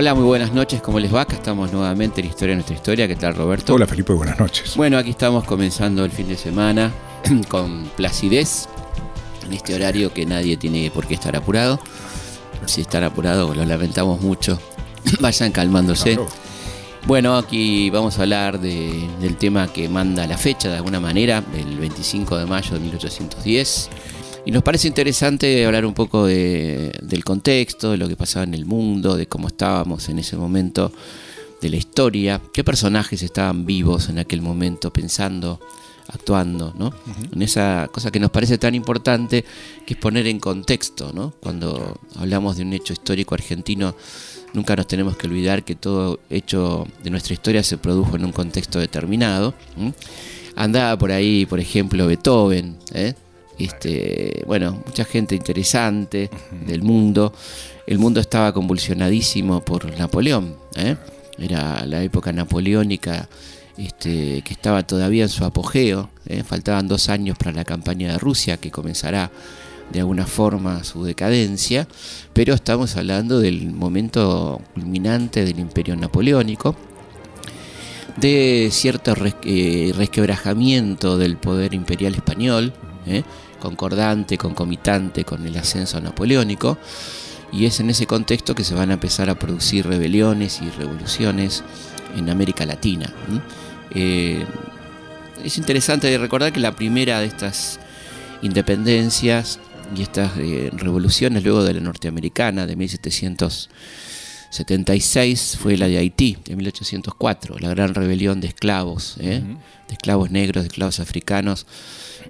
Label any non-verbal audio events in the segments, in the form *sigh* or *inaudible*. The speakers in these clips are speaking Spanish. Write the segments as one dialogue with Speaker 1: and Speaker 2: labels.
Speaker 1: Hola, muy buenas noches, ¿cómo les va? Acá estamos nuevamente en Historia de nuestra historia. ¿Qué tal, Roberto?
Speaker 2: Hola, Felipe, buenas noches.
Speaker 1: Bueno, aquí estamos comenzando el fin de semana *clears throat* con placidez, en este horario que nadie tiene por qué estar apurado. Si están apurados, lo lamentamos mucho. *clears throat* Vayan calmándose.
Speaker 2: Claro.
Speaker 1: Bueno, aquí vamos a hablar de- del tema que manda la fecha de alguna manera, el 25 de mayo de 1810. Y nos parece interesante hablar un poco de- del contexto, de lo que pasaba en el mundo, de cómo estábamos en ese momento, de la historia, qué personajes estaban vivos en aquel momento pensando, actuando, ¿no? En esa cosa que nos parece tan importante, que es poner en contexto, ¿no? Cuando hablamos de un hecho histórico argentino, nunca nos tenemos que olvidar que todo hecho de nuestra historia se produjo en un contexto determinado. Andaba por ahí, por ejemplo, Beethoven, ¿eh? Este, bueno, mucha gente interesante del mundo. El mundo estaba convulsionadísimo por Napoleón. ¿eh? Era la época napoleónica este, que estaba todavía en su apogeo. ¿eh? Faltaban dos años para la campaña de Rusia, que comenzará de alguna forma su decadencia, pero estamos hablando del momento culminante del imperio napoleónico, de cierto eh, resquebrajamiento del poder imperial español, ¿eh? Concordante, concomitante con el ascenso napoleónico, y es en ese contexto que se van a empezar a producir rebeliones y revoluciones en América Latina. Eh, es interesante recordar que la primera de estas independencias y estas eh, revoluciones luego de la norteamericana de 1776 fue la de Haití, de 1804, la gran rebelión de esclavos, ¿eh? de esclavos negros, de esclavos africanos,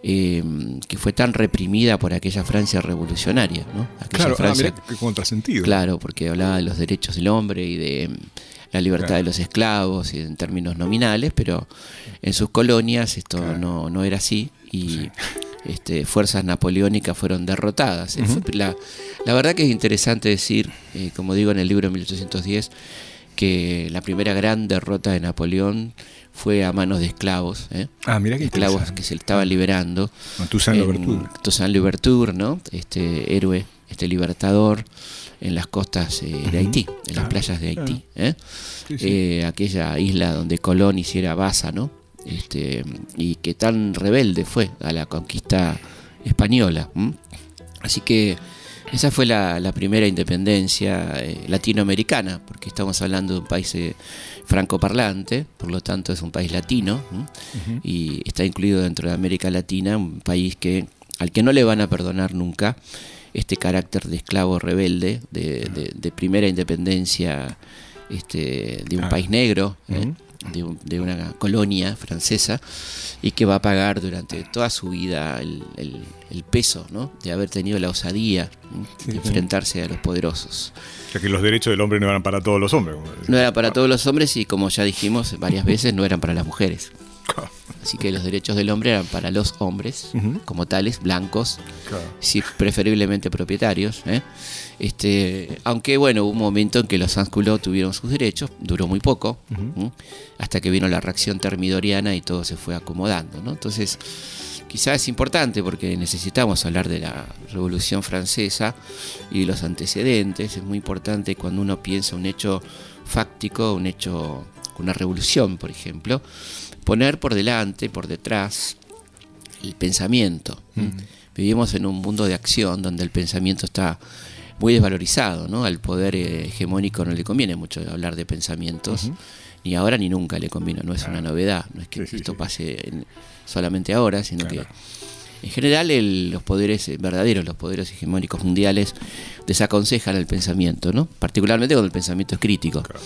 Speaker 1: eh, que fue tan reprimida por aquella Francia revolucionaria. ¿no? Aquella
Speaker 2: Claro, ah, mirá contrasentido.
Speaker 1: Claro, porque hablaba de los derechos del hombre y de mm, la libertad
Speaker 2: Claro.
Speaker 1: de los esclavos y en términos nominales, pero en sus colonias esto
Speaker 2: Claro.
Speaker 1: no, no era así y este, fuerzas napoleónicas fueron derrotadas. La, la verdad que es interesante decir, eh, como digo en el libro 1810, que la primera gran derrota de Napoleón fue a manos de esclavos, ¿eh?
Speaker 2: Ah, mira qué
Speaker 1: esclavos que se estaba liberando.
Speaker 2: Toussaint Louverture.
Speaker 1: Toussaint Louverture, ¿no? Este héroe, este libertador en las costas eh, de Haití, en las
Speaker 2: Claro,
Speaker 1: playas de Haití, ¿eh?
Speaker 2: Sí, sí.
Speaker 1: Eh, aquella isla donde Colón hiciera baza, ¿no? Este, y que tan rebelde fue a la conquista española. ¿m? Así que esa fue la, la primera independencia eh, latinoamericana, porque estamos hablando de un país eh, francoparlante, por lo tanto es un país latino, ¿m? y está incluido dentro de América Latina, un país que al que no le van a perdonar nunca este carácter de esclavo rebelde, de, de- de primera independencia este, de un
Speaker 2: Ah.
Speaker 1: país negro, ¿eh? De, un- de una colonia francesa, y que va a pagar durante toda su vida el, el- el peso ¿no? de haber tenido la osadía de
Speaker 2: sí.
Speaker 1: enfrentarse a los poderosos.
Speaker 2: O sea que los derechos del hombre no eran para todos los hombres.
Speaker 1: No era para todos los hombres y como ya dijimos varias veces, no eran para las mujeres. Así que los derechos del hombre eran para los hombres, como tales, blancos,
Speaker 2: claro.
Speaker 1: sí, preferiblemente propietarios. ¿eh? Este, aunque bueno, hubo un momento en que los sans-culottes tuvieron sus derechos, duró muy poco, ¿m? hasta que vino la reacción termidoriana y todo se fue acomodando. ¿no? Entonces, quizás es importante porque necesitamos hablar de la Revolución Francesa y de los antecedentes. Es muy importante cuando uno piensa un hecho fáctico, un hecho, una revolución, por ejemplo, poner por delante, por detrás, el pensamiento. ¿m? Vivimos en un mundo de acción donde el pensamiento está muy desvalorizado, ¿no? Al poder eh, hegemónico no le conviene mucho hablar de pensamientos, ni ahora ni nunca le conviene, no es una novedad, no es que
Speaker 2: Sí,
Speaker 1: esto
Speaker 2: sí.
Speaker 1: pase en- solamente ahora, sino
Speaker 2: Claro.
Speaker 1: que en general el- los poderes eh, verdaderos, los poderes hegemónicos mundiales desaconsejan el pensamiento, ¿no? Particularmente cuando el pensamiento es crítico.
Speaker 2: Claro.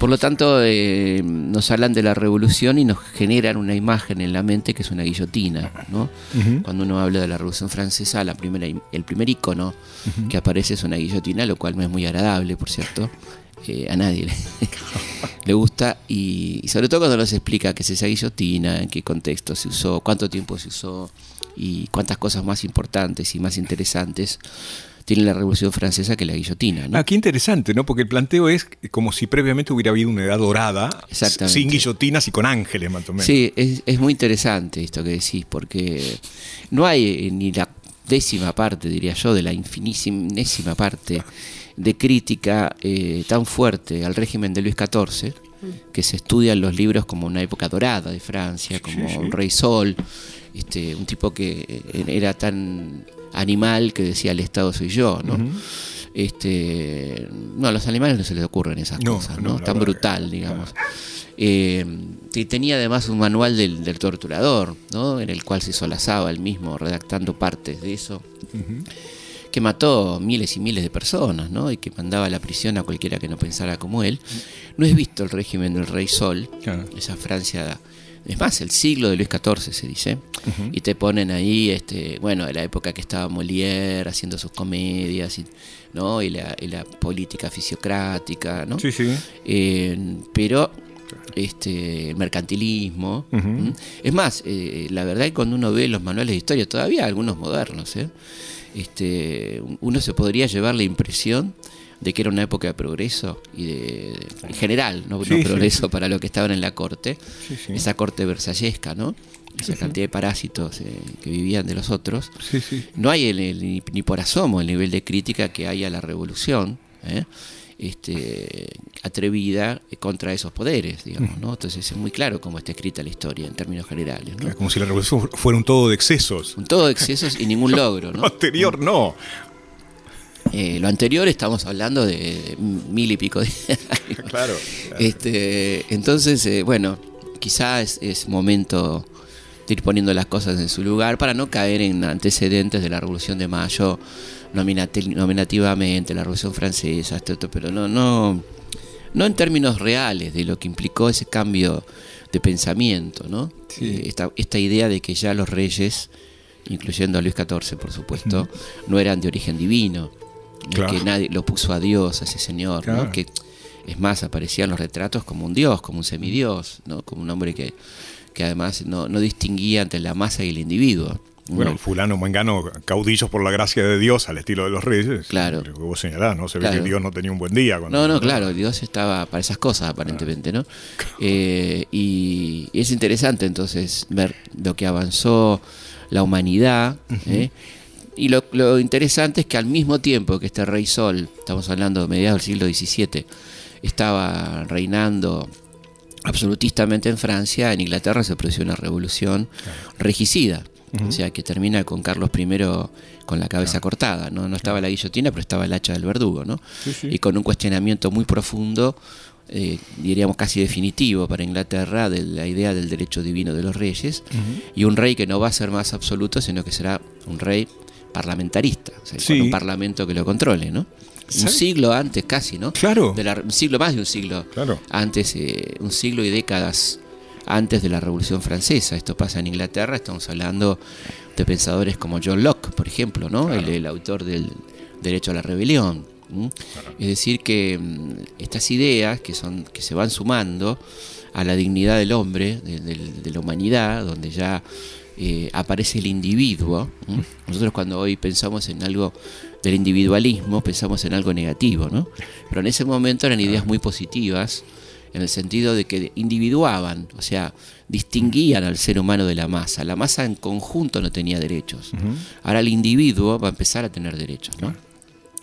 Speaker 1: Por lo tanto, eh, nos hablan de la revolución y nos generan una imagen en la mente que es una guillotina, ¿no? Cuando uno habla de la Revolución Francesa, la primera, im- el primer icono que aparece es una guillotina, lo cual no es muy agradable, por cierto. eh, a nadie le, *laughs* le gusta y, y sobre todo cuando nos explica qué es esa guillotina, en qué contexto se usó, cuánto tiempo se usó y cuántas cosas más importantes y más interesantes tiene la Revolución Francesa que la guillotina. ¿no?
Speaker 2: Ah, qué interesante, ¿no? Porque el planteo es como si previamente hubiera habido una edad dorada, sin guillotinas y con ángeles, más o menos.
Speaker 1: Sí, es, es muy interesante esto que decís, porque no hay eh, ni la décima parte, diría yo, de la infinísima parte de crítica eh, tan fuerte al régimen de Luis XIV, que se estudia en los libros como una época dorada de Francia, como
Speaker 2: Sí, sí.
Speaker 1: un rey sol, este, un tipo que eh, era tan animal que decía el Estado soy yo, ¿no? Este, no, a los animales no se les ocurren esas
Speaker 2: No,
Speaker 1: cosas,
Speaker 2: no,
Speaker 1: Tan
Speaker 2: que-
Speaker 1: brutal, digamos. Eh, y tenía además un manual del, del torturador, ¿no? En el cual se solazaba él mismo redactando partes de eso, que mató miles y miles de personas, ¿no? Y que mandaba a la prisión a cualquiera que no pensara como él. No es visto el régimen del Rey Sol,
Speaker 2: Claro.
Speaker 1: esa Francia, es más, el siglo de Luis XIV se dice, y te ponen ahí, este, bueno, la época que estaba Molière haciendo sus comedias, y, ¿no? Y la, y la política fisiocrática, ¿no?
Speaker 2: Sí, sí.
Speaker 1: Eh, pero este el mercantilismo. ¿m? Es más, eh, la verdad es que cuando uno ve los manuales de historia, todavía algunos modernos, ¿eh? este, uno se podría llevar la impresión de que era una época de progreso y de, en general, no,
Speaker 2: Sí,
Speaker 1: progreso
Speaker 2: sí.
Speaker 1: para lo que estaban en la corte, esa corte versallesca, ¿no? Esa cantidad de parásitos eh, que vivían de los otros. No hay el- el- ni, ni por asomo el nivel de crítica que hay a la revolución, ¿eh? este, atrevida contra esos poderes, digamos, ¿no? Entonces es muy claro cómo está escrita la historia en términos generales, ¿no?
Speaker 2: Como si la revolución fu- fuera un todo de excesos.
Speaker 1: Con todo excesos y ningún *laughs* logro,
Speaker 2: Lo
Speaker 1: ¿no?
Speaker 2: anterior no.
Speaker 1: Eh, lo anterior estamos hablando de mil y pico de años.
Speaker 2: Claro.
Speaker 1: Este, entonces, eh, bueno, quizás es, es momento de ir poniendo las cosas en su lugar para no caer en antecedentes de la Revolución de Mayo nominati- nominativamente, la Revolución Francesa, esto, esto, pero no, no, no en términos reales de lo que implicó ese cambio de pensamiento, ¿no?
Speaker 2: Sí.
Speaker 1: Eh, esta, esta idea de que ya los reyes, incluyendo a Luis XIV, por supuesto, no eran de origen divino,
Speaker 2: Claro.
Speaker 1: que nadie lo puso a Dios, a ese señor, ¿no?
Speaker 2: Claro.
Speaker 1: que es más, aparecían los retratos como un dios, como un semidios, ¿no? como un hombre que, que además no, no distinguía entre la masa y el individuo.
Speaker 2: Bueno,
Speaker 1: ¿no?
Speaker 2: fulano, mengano, caudillos por la gracia de Dios al estilo de los reyes.
Speaker 1: Claro.
Speaker 2: Lo que vos señalás, ¿no? Se ve
Speaker 1: Claro.
Speaker 2: que Dios no tenía un buen día. cuando-
Speaker 1: No, no, claro, Dios estaba para esas cosas aparentemente, ¿no? Eh, y, y es interesante entonces ver lo que avanzó la humanidad. ¿eh? Y lo, lo interesante es que al mismo tiempo que este rey Sol, estamos hablando de mediados del siglo XVII, estaba reinando absolutistamente en Francia, en Inglaterra se produjo una revolución regicida. O sea, que termina con Carlos I con la cabeza cortada. ¿no? no estaba la guillotina, pero estaba el hacha del verdugo. ¿no?
Speaker 2: Sí, sí.
Speaker 1: Y con un cuestionamiento muy profundo, eh, diríamos casi definitivo para Inglaterra, de la idea del derecho divino de los reyes. Y un rey que no va a ser más absoluto, sino que será un rey parlamentarista. O sea,
Speaker 2: Sí.
Speaker 1: con un parlamento que lo controle. ¿no? Un siglo antes casi, ¿no?
Speaker 2: Claro.
Speaker 1: De la- un siglo más de un siglo
Speaker 2: Claro.
Speaker 1: antes, eh, un siglo y décadas antes de la Revolución Francesa. Esto pasa en Inglaterra, estamos hablando de pensadores como John Locke, por ejemplo, ¿no? el, el autor del Derecho a la Rebelión. Es decir, que mm, estas ideas que, son, que se van sumando a la dignidad del hombre, de la humanidad, donde ya eh, aparece el individuo. ¿m? Nosotros cuando hoy pensamos en algo del individualismo, pensamos en algo negativo, ¿no? Pero en ese momento eran ideas muy positivas, en el sentido de que individuaban, o sea, distinguían al ser humano de la masa. La masa en conjunto no tenía derechos. Ahora el individuo va a empezar a tener derechos, ¿no?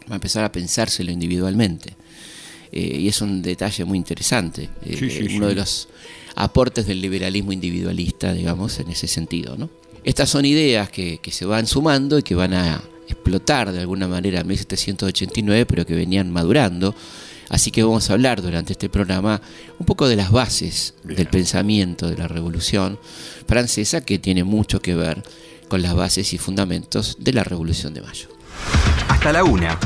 Speaker 1: Va a empezar a pensárselo individualmente. Eh, y es un detalle muy interesante. eh,
Speaker 2: Sí, sí,
Speaker 1: uno
Speaker 2: sí.
Speaker 1: de los aportes del liberalismo individualista, digamos, en ese sentido, ¿no? Estas son ideas que, que se van sumando y que van a explotar de alguna manera en 1789, pero que venían madurando. Así que vamos a hablar durante este programa un poco de las bases del pensamiento de la Revolución Francesa, que tiene mucho que ver con las bases y fundamentos de la Revolución de Mayo.
Speaker 3: Hasta la una.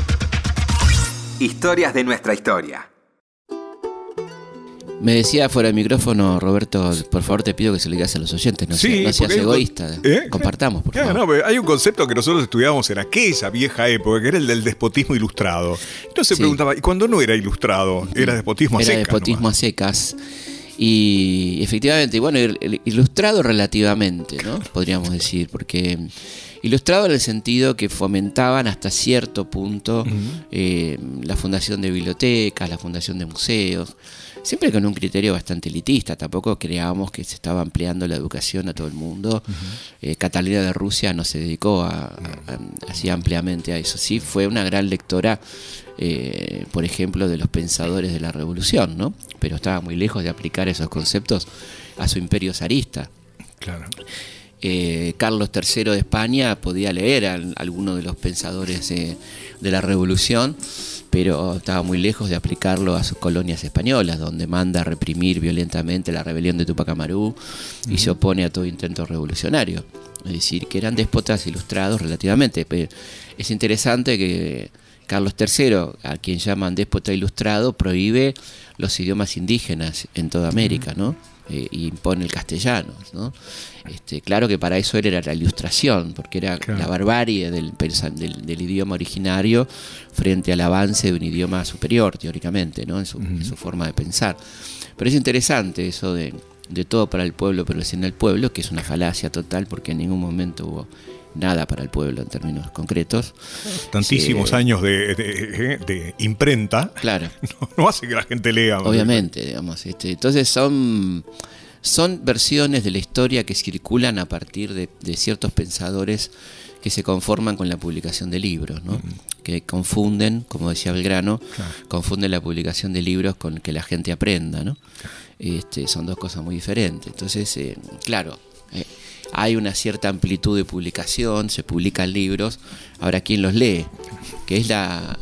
Speaker 3: Historias de nuestra historia.
Speaker 1: Me decía fuera del micrófono, Roberto, por favor te pido que se lo digas a los oyentes, no,
Speaker 2: Sí,
Speaker 1: seas, no egoísta.
Speaker 2: ¿Eh?
Speaker 1: Compartamos, por
Speaker 2: Claro,
Speaker 1: favor.
Speaker 2: no, hay un concepto que nosotros estudiábamos en aquella vieja época, que era el del despotismo ilustrado. Entonces
Speaker 1: Sí.
Speaker 2: preguntaba, ¿y cuando no era ilustrado? Era despotismo a
Speaker 1: Era
Speaker 2: secas
Speaker 1: despotismo
Speaker 2: nomás.
Speaker 1: a secas. Y efectivamente, bueno, il- il- ilustrado relativamente, ¿no? Podríamos decir, porque ilustrado en el sentido que fomentaban hasta cierto punto eh, la fundación de bibliotecas, la fundación de museos, siempre con un criterio bastante elitista, tampoco creábamos que se estaba ampliando la educación a todo el mundo. Eh, Catalina de Rusia no se dedicó a, a- a- así ampliamente a eso, sí fue una gran lectora eh, por ejemplo, de los pensadores de la revolución, ¿no? Pero estaba muy lejos de aplicar esos conceptos a su imperio zarista.
Speaker 2: Claro.
Speaker 1: Eh, Carlos III de España podía leer a algunos de los pensadores de la revolución, pero estaba muy lejos de aplicarlo a sus colonias españolas, donde manda a reprimir violentamente la rebelión de Tupac Amaru y se opone a todo intento revolucionario. Es decir, que eran déspotas ilustrados relativamente. Es interesante que Carlos III, a quien llaman déspota ilustrado, prohíbe los idiomas indígenas en toda América, ¿no? Eh, y impone el castellano, ¿no? Este, claro que para eso él era la ilustración, porque era
Speaker 2: Claro.
Speaker 1: la barbarie del, del, del idioma originario frente al avance de un idioma superior, teóricamente, ¿no? en, su, en su forma de pensar. Pero es interesante eso de, de todo para el pueblo, pero sin el pueblo, que es una falacia total, porque en ningún momento hubo nada para el pueblo en términos concretos.
Speaker 2: Tantísimos
Speaker 1: Sí.
Speaker 2: años de, de- de imprenta
Speaker 1: Claro. *laughs*
Speaker 2: no, no hace que la gente lea.
Speaker 1: Obviamente, digamos. Este, entonces son, son versiones de la historia que circulan a partir de, de ciertos pensadores que se conforman con la publicación de libros, ¿no? que confunden, como decía Belgrano,
Speaker 2: Claro.
Speaker 1: confunden la publicación de libros con que la gente aprenda. ¿no? Este, son dos cosas muy diferentes. Entonces, eh, claro, eh, hay una cierta amplitud de publicación, se publican libros, ahora ¿quién los lee? Que es la,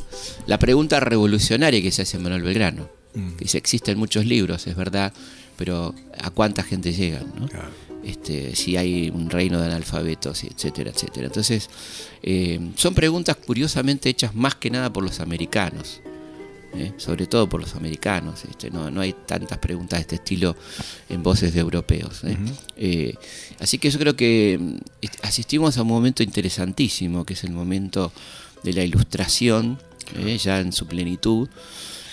Speaker 1: la pregunta revolucionaria que se hace Manuel Belgrano. Que dice, existen muchos libros, es verdad, pero ¿a cuánta gente llegan? no?
Speaker 2: Claro.
Speaker 1: Este, si hay un reino de analfabetos, etcétera, etcétera. Entonces, eh, son preguntas curiosamente hechas más que nada por los americanos. ¿eh? sobre todo por los americanos. este, no, no hay tantas preguntas de este estilo en voces de europeos. ¿eh? Así que yo creo que mm, est- asistimos a un momento interesantísimo, que es el momento de la ilustración, ya en su plenitud.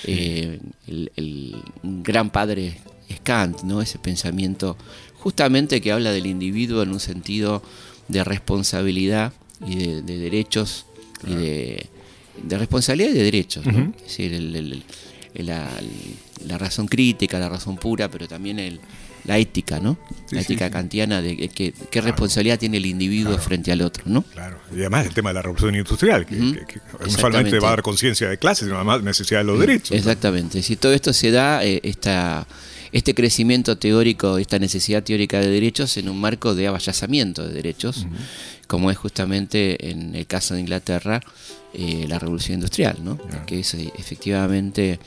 Speaker 1: Eh, el, el gran padre es Kant, ¿no? ese pensamiento justamente que habla del individuo en un sentido de responsabilidad y de, de derechos y de, de responsabilidad y de derechos, ¿no? Es decir, el- el- el- la, la razón crítica, la razón pura, pero también el, la ética, ¿no?
Speaker 2: Sí,
Speaker 1: la ética
Speaker 2: sí.
Speaker 1: kantiana de qué responsabilidad tiene el individuo frente al otro, ¿no?
Speaker 2: Claro. Y además el tema de la revolución industrial, que, que no solamente va a dar conciencia de clases, sino además necesidad de los derechos.
Speaker 1: Exactamente. Si todo esto se da, eh, esta, este crecimiento teórico, esta necesidad teórica de derechos en un marco de avallazamiento de derechos, como es justamente en el caso de Inglaterra eh, la revolución industrial, ¿no? que es eh, efectivamente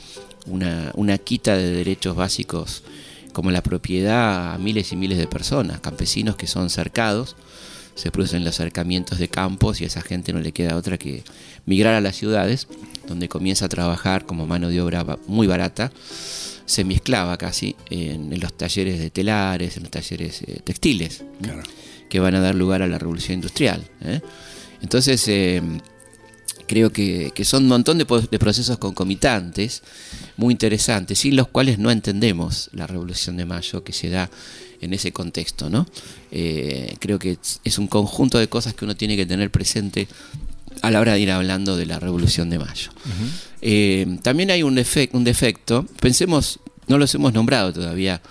Speaker 1: una, una quita de derechos básicos como la propiedad a miles y miles de personas, campesinos que son cercados, se producen los cercamientos de campos y a esa gente no le queda otra que migrar a las ciudades, donde comienza a trabajar como mano de obra muy barata, semiesclava casi, en, en los talleres de telares, en los talleres eh, textiles, que van a dar lugar a la revolución industrial. ¿eh? Entonces, eh, creo que, que son un montón de, procesos concomitantes muy interesantes, sin los cuales no entendemos la revolución de mayo que se da en ese contexto. ¿no? Eh, creo que es un conjunto de cosas que uno tiene que tener presente a la hora de ir hablando de la revolución de mayo. Eh, también hay un, defe- un defecto, pensemos, no los hemos nombrado todavía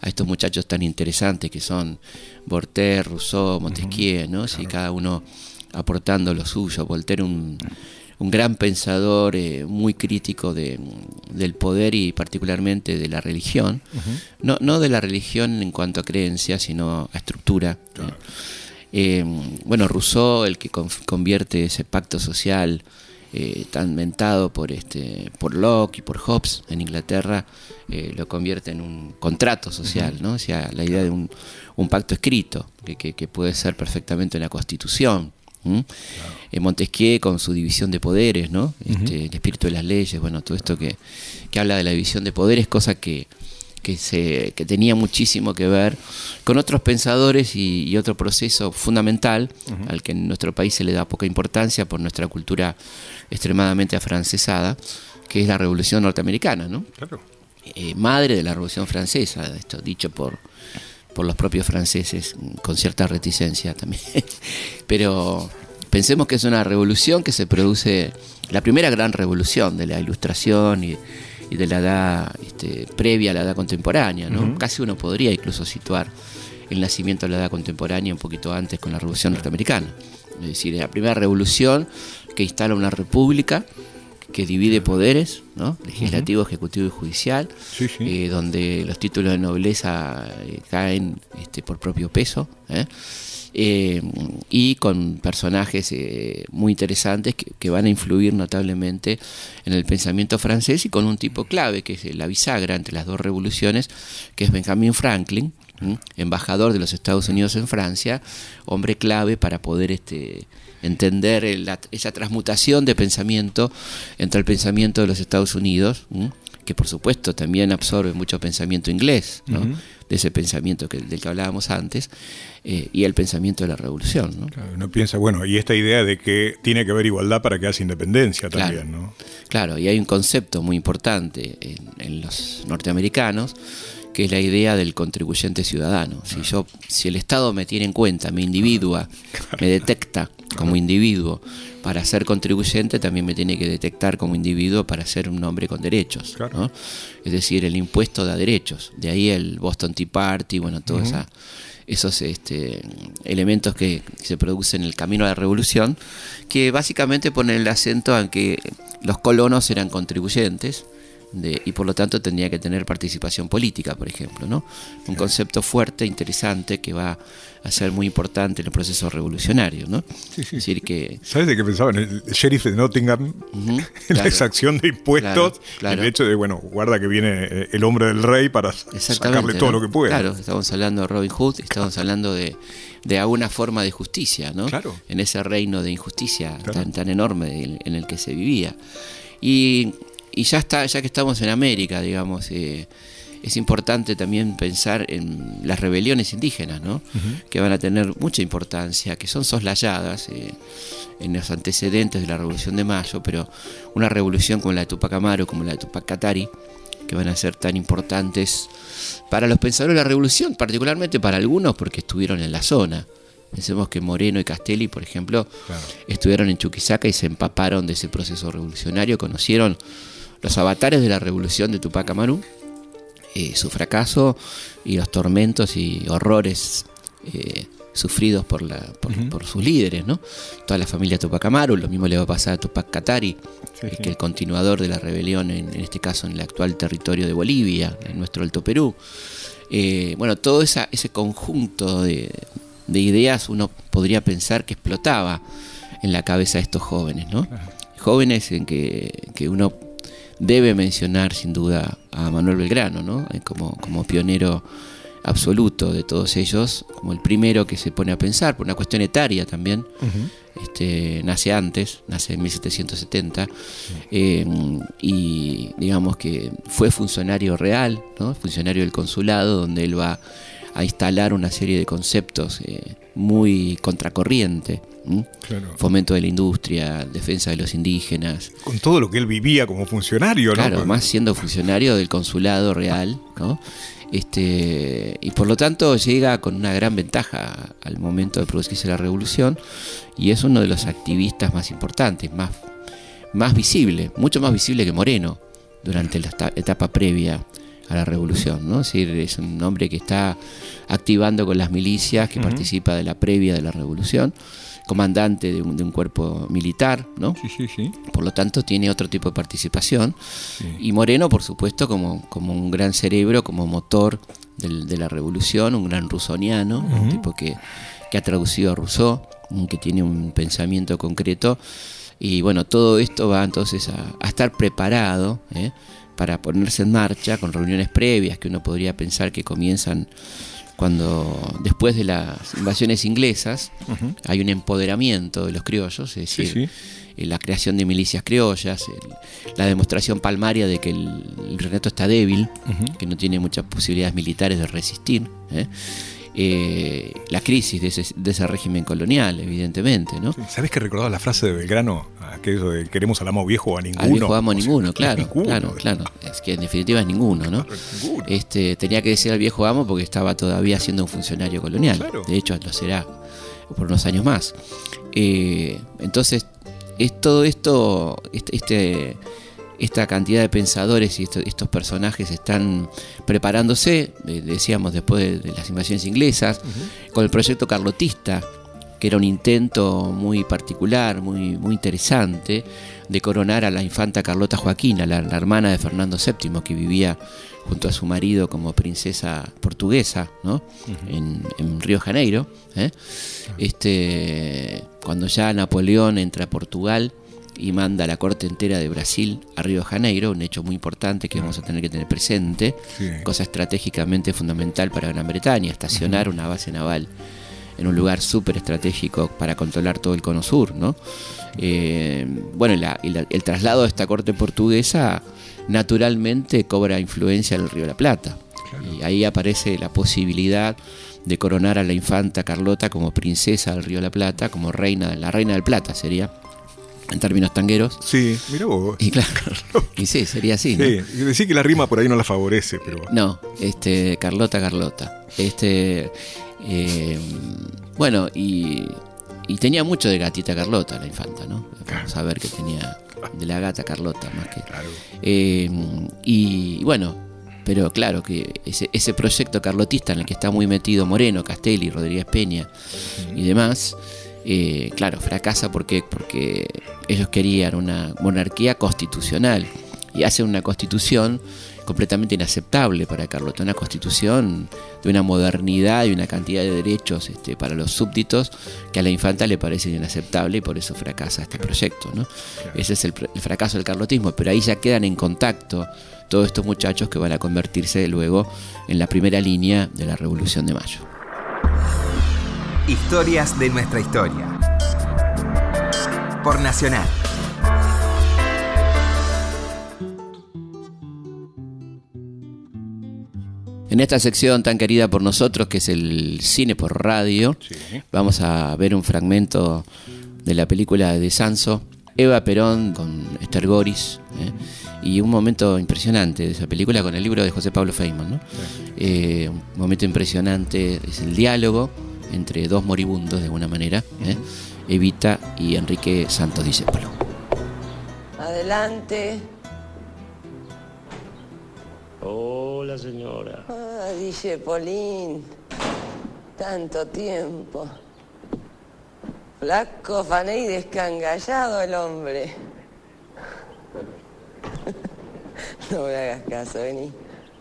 Speaker 1: a estos muchachos tan interesantes que son Voltaire, Rousseau, Montesquieu, ¿no? Si cada uno aportando lo suyo. Voltaire un, un gran pensador, eh, muy crítico de- del poder y particularmente de la religión. no, no de la religión en cuanto a creencia, sino a estructura. ¿eh? Eh, bueno, Rousseau, el que convierte ese pacto social eh, tan mentado por este por Locke y por Hobbes en Inglaterra, eh, lo convierte en un contrato social, ¿no? O sea, la idea de un, un pacto escrito, que, que- que puede ser perfectamente una constitución. ¿m? Eh, Montesquieu con su división de poderes, ¿no? Este, El espíritu de las leyes, bueno, todo esto que, que habla de la división de poderes, cosa que, que, se, que tenía muchísimo que ver con otros pensadores y, y otro proceso fundamental al que en nuestro país se le da poca importancia por nuestra cultura extremadamente afrancesada, que es la Revolución Norteamericana, ¿no?
Speaker 2: Claro.
Speaker 1: Eh, madre de la Revolución Francesa, esto dicho por, por los propios franceses, con cierta reticencia también. *laughs* Pero pensemos que es una revolución que se produce, la primera gran revolución de la ilustración y, y de la edad este, previa a la edad contemporánea. ¿no? Casi uno podría incluso situar el nacimiento de la edad contemporánea un poquito antes con la Revolución Norteamericana. Es decir, la primera revolución que instala una república que divide poderes, ¿no? legislativo, ejecutivo y judicial,
Speaker 2: Sí, sí.
Speaker 1: eh, donde los títulos de nobleza eh, caen este, por propio peso, ¿eh? Eh, y con personajes eh, muy interesantes que, van a influir notablemente en el pensamiento francés y con un tipo clave, que es la bisagra entre las dos revoluciones, que es Benjamin Franklin, embajador de los Estados Unidos en Francia, hombre clave para poder este, entender la- esa transmutación de pensamiento entre el pensamiento de los Estados Unidos, que por supuesto también absorbe mucho pensamiento inglés, ¿no? De ese pensamiento que, del que hablábamos antes, eh, y el pensamiento de la revolución. ¿no?
Speaker 2: Claro, Uno piensa, bueno, y esta idea de que tiene que haber igualdad para que haya independencia
Speaker 1: Claro.
Speaker 2: también, ¿no?
Speaker 1: Claro, y hay un concepto muy importante en, en los norteamericanos que es la idea del contribuyente ciudadano. Si yo, si el Estado me tiene en cuenta, me individua, *laughs* me detecta como individuo para ser contribuyente, también me tiene que detectar como individuo para ser un hombre con derechos.
Speaker 2: Claro.
Speaker 1: ¿no? Es decir, el impuesto da derechos. De ahí el Boston Tea Party, bueno, todos esos este, elementos que se producen en el camino a la revolución, que básicamente ponen el acento en que los colonos eran contribuyentes de- y por lo tanto tendría que tener participación política, por ejemplo, ¿no? Un concepto fuerte, interesante, que va a ser muy importante en el proceso revolucionario, ¿no? Es decir, que
Speaker 2: ¿Sabes de qué pensaba? En el sheriff de Nottingham, *laughs* en la exacción de impuestos,
Speaker 1: Claro, claro.
Speaker 2: el hecho de, bueno, guarda que viene eh, el hombre del rey para sacarle todo
Speaker 1: ¿no?
Speaker 2: lo que pueda.
Speaker 1: Claro, estamos hablando de Robin Hood, estamos hablando de, de alguna forma de justicia, ¿no?
Speaker 2: Claro.
Speaker 1: En ese reino de injusticia tan, tan enorme en, en el que se vivía. Y, y ya está, ya que estamos en América, digamos, eh, es importante también pensar en las rebeliones indígenas, ¿no? Que van a tener mucha importancia, que son soslayadas eh, en los antecedentes de la Revolución de Mayo, pero una revolución como la de Tupac Amaru, como la de Tupac Katari, que van a ser tan importantes para los pensadores de la revolución, particularmente para algunos porque estuvieron en la zona. Pensemos que Moreno y Castelli, por ejemplo,
Speaker 2: Claro.
Speaker 1: estuvieron en Chuquisaca y se empaparon de ese proceso revolucionario, conocieron los avatares de la revolución de Tupac Amaru, eh, su fracaso y los tormentos y horrores eh, sufridos por, la, por, por sus líderes, ¿no? Toda la familia Tupac Amaru, lo mismo le va a pasar a Tupac Katari,
Speaker 2: Sí, sí.
Speaker 1: que es el continuador de la rebelión, en, en este caso en el actual territorio de Bolivia, en nuestro Alto Perú. Eh, bueno, todo esa, ese conjunto de, de ideas uno podría pensar que explotaba en la cabeza de estos jóvenes, ¿no? Jóvenes en que, que uno debe mencionar sin duda a Manuel Belgrano, ¿no? Eh, Como, como pionero absoluto de todos ellos, como el primero que se pone a pensar, por una cuestión etaria también, este, nace antes, nace en 1770, eh, y digamos que fue funcionario real, ¿no? funcionario del consulado, donde él va a instalar una serie de conceptos eh, muy contracorriente.
Speaker 2: Claro.
Speaker 1: fomento de la industria, defensa de los indígenas,
Speaker 2: Con todo lo que él vivía como funcionario, ¿no?
Speaker 1: Claro, más siendo funcionario del consulado real, ¿no? Este, y por lo tanto llega con una gran ventaja al momento de producirse la revolución y es uno de los activistas más importantes, más, más visible, mucho más visible que Moreno durante la etapa previa a la revolución, ¿no? Es decir, es un hombre que está activando con las milicias, que participa de la previa de la revolución, comandante de un, de un cuerpo militar, ¿no?
Speaker 2: Sí, sí, sí.
Speaker 1: por lo tanto tiene otro tipo de participación. Y Moreno, por supuesto, como, como un gran cerebro, como motor del- de la revolución, un gran rusoniano, un tipo que, que ha traducido a Rousseau, que tiene un pensamiento concreto. Y bueno, todo esto va entonces a, a estar preparado ¿eh? para ponerse en marcha con reuniones previas que uno podría pensar que comienzan cuando después de las invasiones inglesas hay un empoderamiento de los criollos, es decir,
Speaker 2: sí.
Speaker 1: eh, la creación de milicias criollas, el- la demostración palmaria de que el, el virreinato está débil, que no tiene muchas posibilidades militares de resistir. ¿eh? Eh, la crisis de ese, de ese régimen colonial, evidentemente, ¿no?
Speaker 2: ¿Sabés que recordaba la frase de Belgrano? Aquello de queremos al amo viejo o a ninguno.
Speaker 1: Al viejo amo
Speaker 2: O sea,
Speaker 1: ninguno, *laughs* claro,
Speaker 2: ninguno.
Speaker 1: claro, claro. Es que en definitiva es ninguno, ¿no?
Speaker 2: Ninguno.
Speaker 1: Este, tenía que decir al viejo amo porque estaba todavía siendo un funcionario colonial.
Speaker 2: Claro.
Speaker 1: De hecho, lo será por unos años más. Eh, entonces, es todo esto, este, este- esta cantidad de pensadores y esto- estos personajes están preparándose, eh, decíamos después de, de las invasiones inglesas, con el proyecto carlotista, que era un intento muy particular, muy, muy interesante, de coronar a la infanta Carlota Joaquina, la, la hermana de Fernando VII, que vivía junto a su marido como princesa portuguesa, ¿no? en, en Río de Janeiro. ¿eh? Este, cuando ya Napoleón entra a Portugal y manda a la corte entera de Brasil a Río de Janeiro, un hecho muy importante que vamos a tener que tener presente,
Speaker 2: Sí.
Speaker 1: cosa estratégicamente fundamental para Gran Bretaña, estacionar una base naval en un lugar súper estratégico para controlar todo el cono sur, ¿no? Eh, bueno, la- la- el traslado de esta corte portuguesa naturalmente cobra influencia en el Río de la Plata. Y ahí aparece la posibilidad de coronar a la infanta Carlota como princesa del Río de la Plata, como reina, la reina del Plata sería, en términos tangueros.
Speaker 2: Sí, mira vos.
Speaker 1: Y claro, *laughs* y sí, sería así, ¿no?
Speaker 2: Sí, decir que la rima por ahí no la favorece, pero.
Speaker 1: No, este, Carlota, Carlota. Este, eh, bueno, y, y tenía mucho de gatita Carlota la infanta, ¿no? Vamos a ver que tenía de la gata Carlota más que.
Speaker 2: Claro.
Speaker 1: Eh, y bueno, pero claro que ese, ese proyecto carlotista en el que está muy metido Moreno, Castelli, Rodríguez Peña y demás, eh, claro, fracasa porque, porque ellos querían una monarquía constitucional y hacen una constitución completamente inaceptable para Carlota, una constitución de una modernidad y una cantidad de derechos este, para los súbditos que a la infanta le parece inaceptable y por eso fracasa este proyecto. ¿no? Ese es el, fracaso del carlotismo, pero ahí ya quedan en contacto todos estos muchachos que van a convertirse luego en la primera línea de la Revolución de Mayo.
Speaker 3: Historias de nuestra historia. Por Nacional.
Speaker 1: En esta sección tan querida por nosotros, que es el cine por radio,
Speaker 2: Sí.
Speaker 1: vamos a ver un fragmento de la película de Sanso, Eva Perón con Esther Goris, ¿eh? y un momento impresionante de esa película con el libro de José Pablo Feynman. ¿no? Eh, un momento impresionante es el diálogo entre dos moribundos, de alguna manera, ¿eh? Evita y Enrique Santos Discépolo.
Speaker 4: Adelante.
Speaker 5: Hola, señora.
Speaker 4: Ah, dice Polín. Tanto tiempo. Flaco, fané y descangallado el hombre. *laughs* No me hagas caso, vení.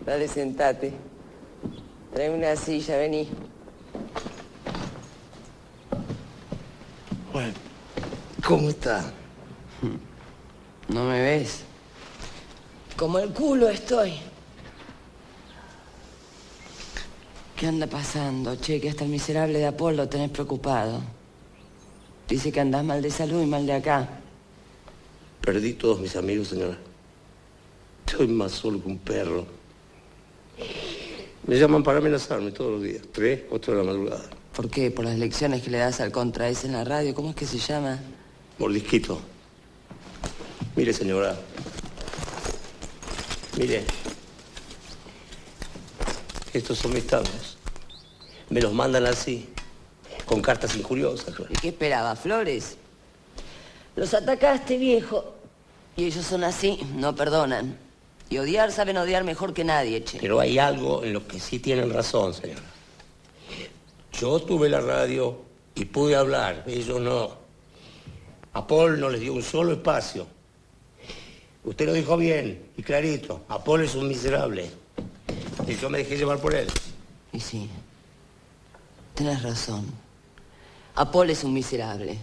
Speaker 4: Dale, sentate. Trae una silla, vení.
Speaker 5: Bueno, ¿cómo está?
Speaker 4: ¿No me ves? Como el culo estoy. ¿Qué anda pasando, che? Que hasta el miserable de Apolo tenés preocupado. Dice que andás mal de salud y mal de acá.
Speaker 5: Perdí todos mis amigos, señora. Estoy más solo que un perro. Me llaman para amenazarme todos los días. Tres, cuatro de la madrugada.
Speaker 4: ¿Por qué? ¿Por las lecciones que le das al contra ese en la radio? ¿Cómo es que se llama?
Speaker 5: Mordisquito. Mire, señora. Mire. Estos son mis tangos. Me los mandan así, con cartas injuriosas. claro.
Speaker 4: ¿Y qué esperaba? ¿Flores? Los atacaste, viejo. Y ellos son así, no perdonan. Y odiar saben odiar mejor que nadie, che.
Speaker 5: Pero hay algo en lo que sí tienen razón, señora. Yo tuve la radio y pude hablar, ellos no. A Paul no les dio un solo espacio. Usted lo dijo bien y clarito. A Paul es un miserable. Y yo me dejé llevar por él.
Speaker 4: Y sí, tenés razón. Apolo es un miserable.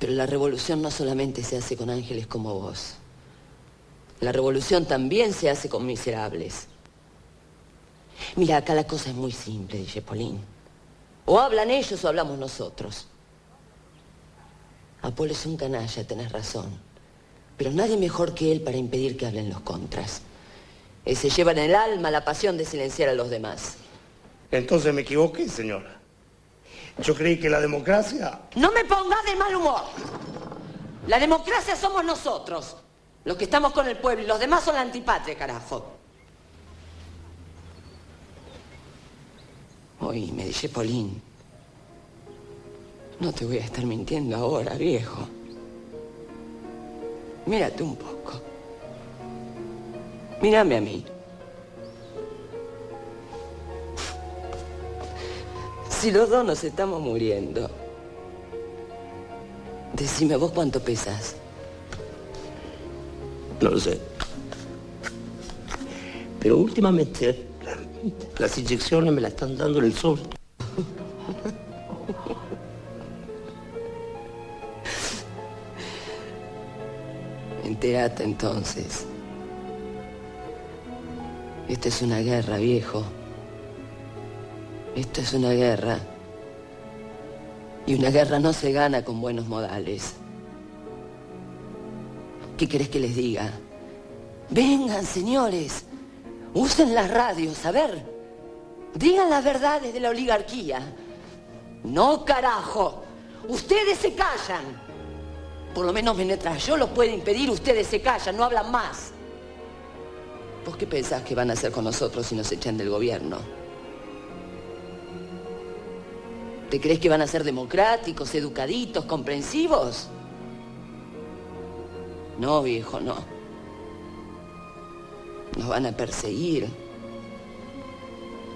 Speaker 4: Pero la revolución no solamente se hace con ángeles como vos. La revolución también se hace con miserables. Mira, acá la cosa es muy simple, dice Polín. O hablan ellos o hablamos nosotros. Apolo es un canalla, tenés razón. Pero nadie mejor que él para impedir que hablen los contras. Él se lleva en el alma la pasión de silenciar a los demás.
Speaker 5: Entonces me equivoqué, señora. Yo creí que la democracia...
Speaker 4: No me pongas de mal humor. La democracia somos nosotros, los que estamos con el pueblo, y los demás son la antipatria, carajo. Oye, me dice Polín. No te voy a estar mintiendo ahora, viejo. Mírate un poco. Mírame a mí. Si los dos nos estamos muriendo, decime vos cuánto pesas.
Speaker 5: No lo sé. Pero últimamente las inyecciones me las están dando en el sol.
Speaker 4: Entérate entonces. Esta es una guerra, viejo. Esto es una guerra. Y una guerra no se gana con buenos modales. ¿Qué querés que les diga? Vengan, señores. Usen las radios, a ver. Digan las verdades de la oligarquía. No, carajo. Ustedes se callan. Por lo menos mientras yo los puedo impedir, ustedes se callan, no hablan más. ¿Vos qué pensás que van a hacer con nosotros si nos echan del gobierno? ¿Te crees que van a ser democráticos, educaditos, comprensivos? No, viejo, no. Nos van a perseguir.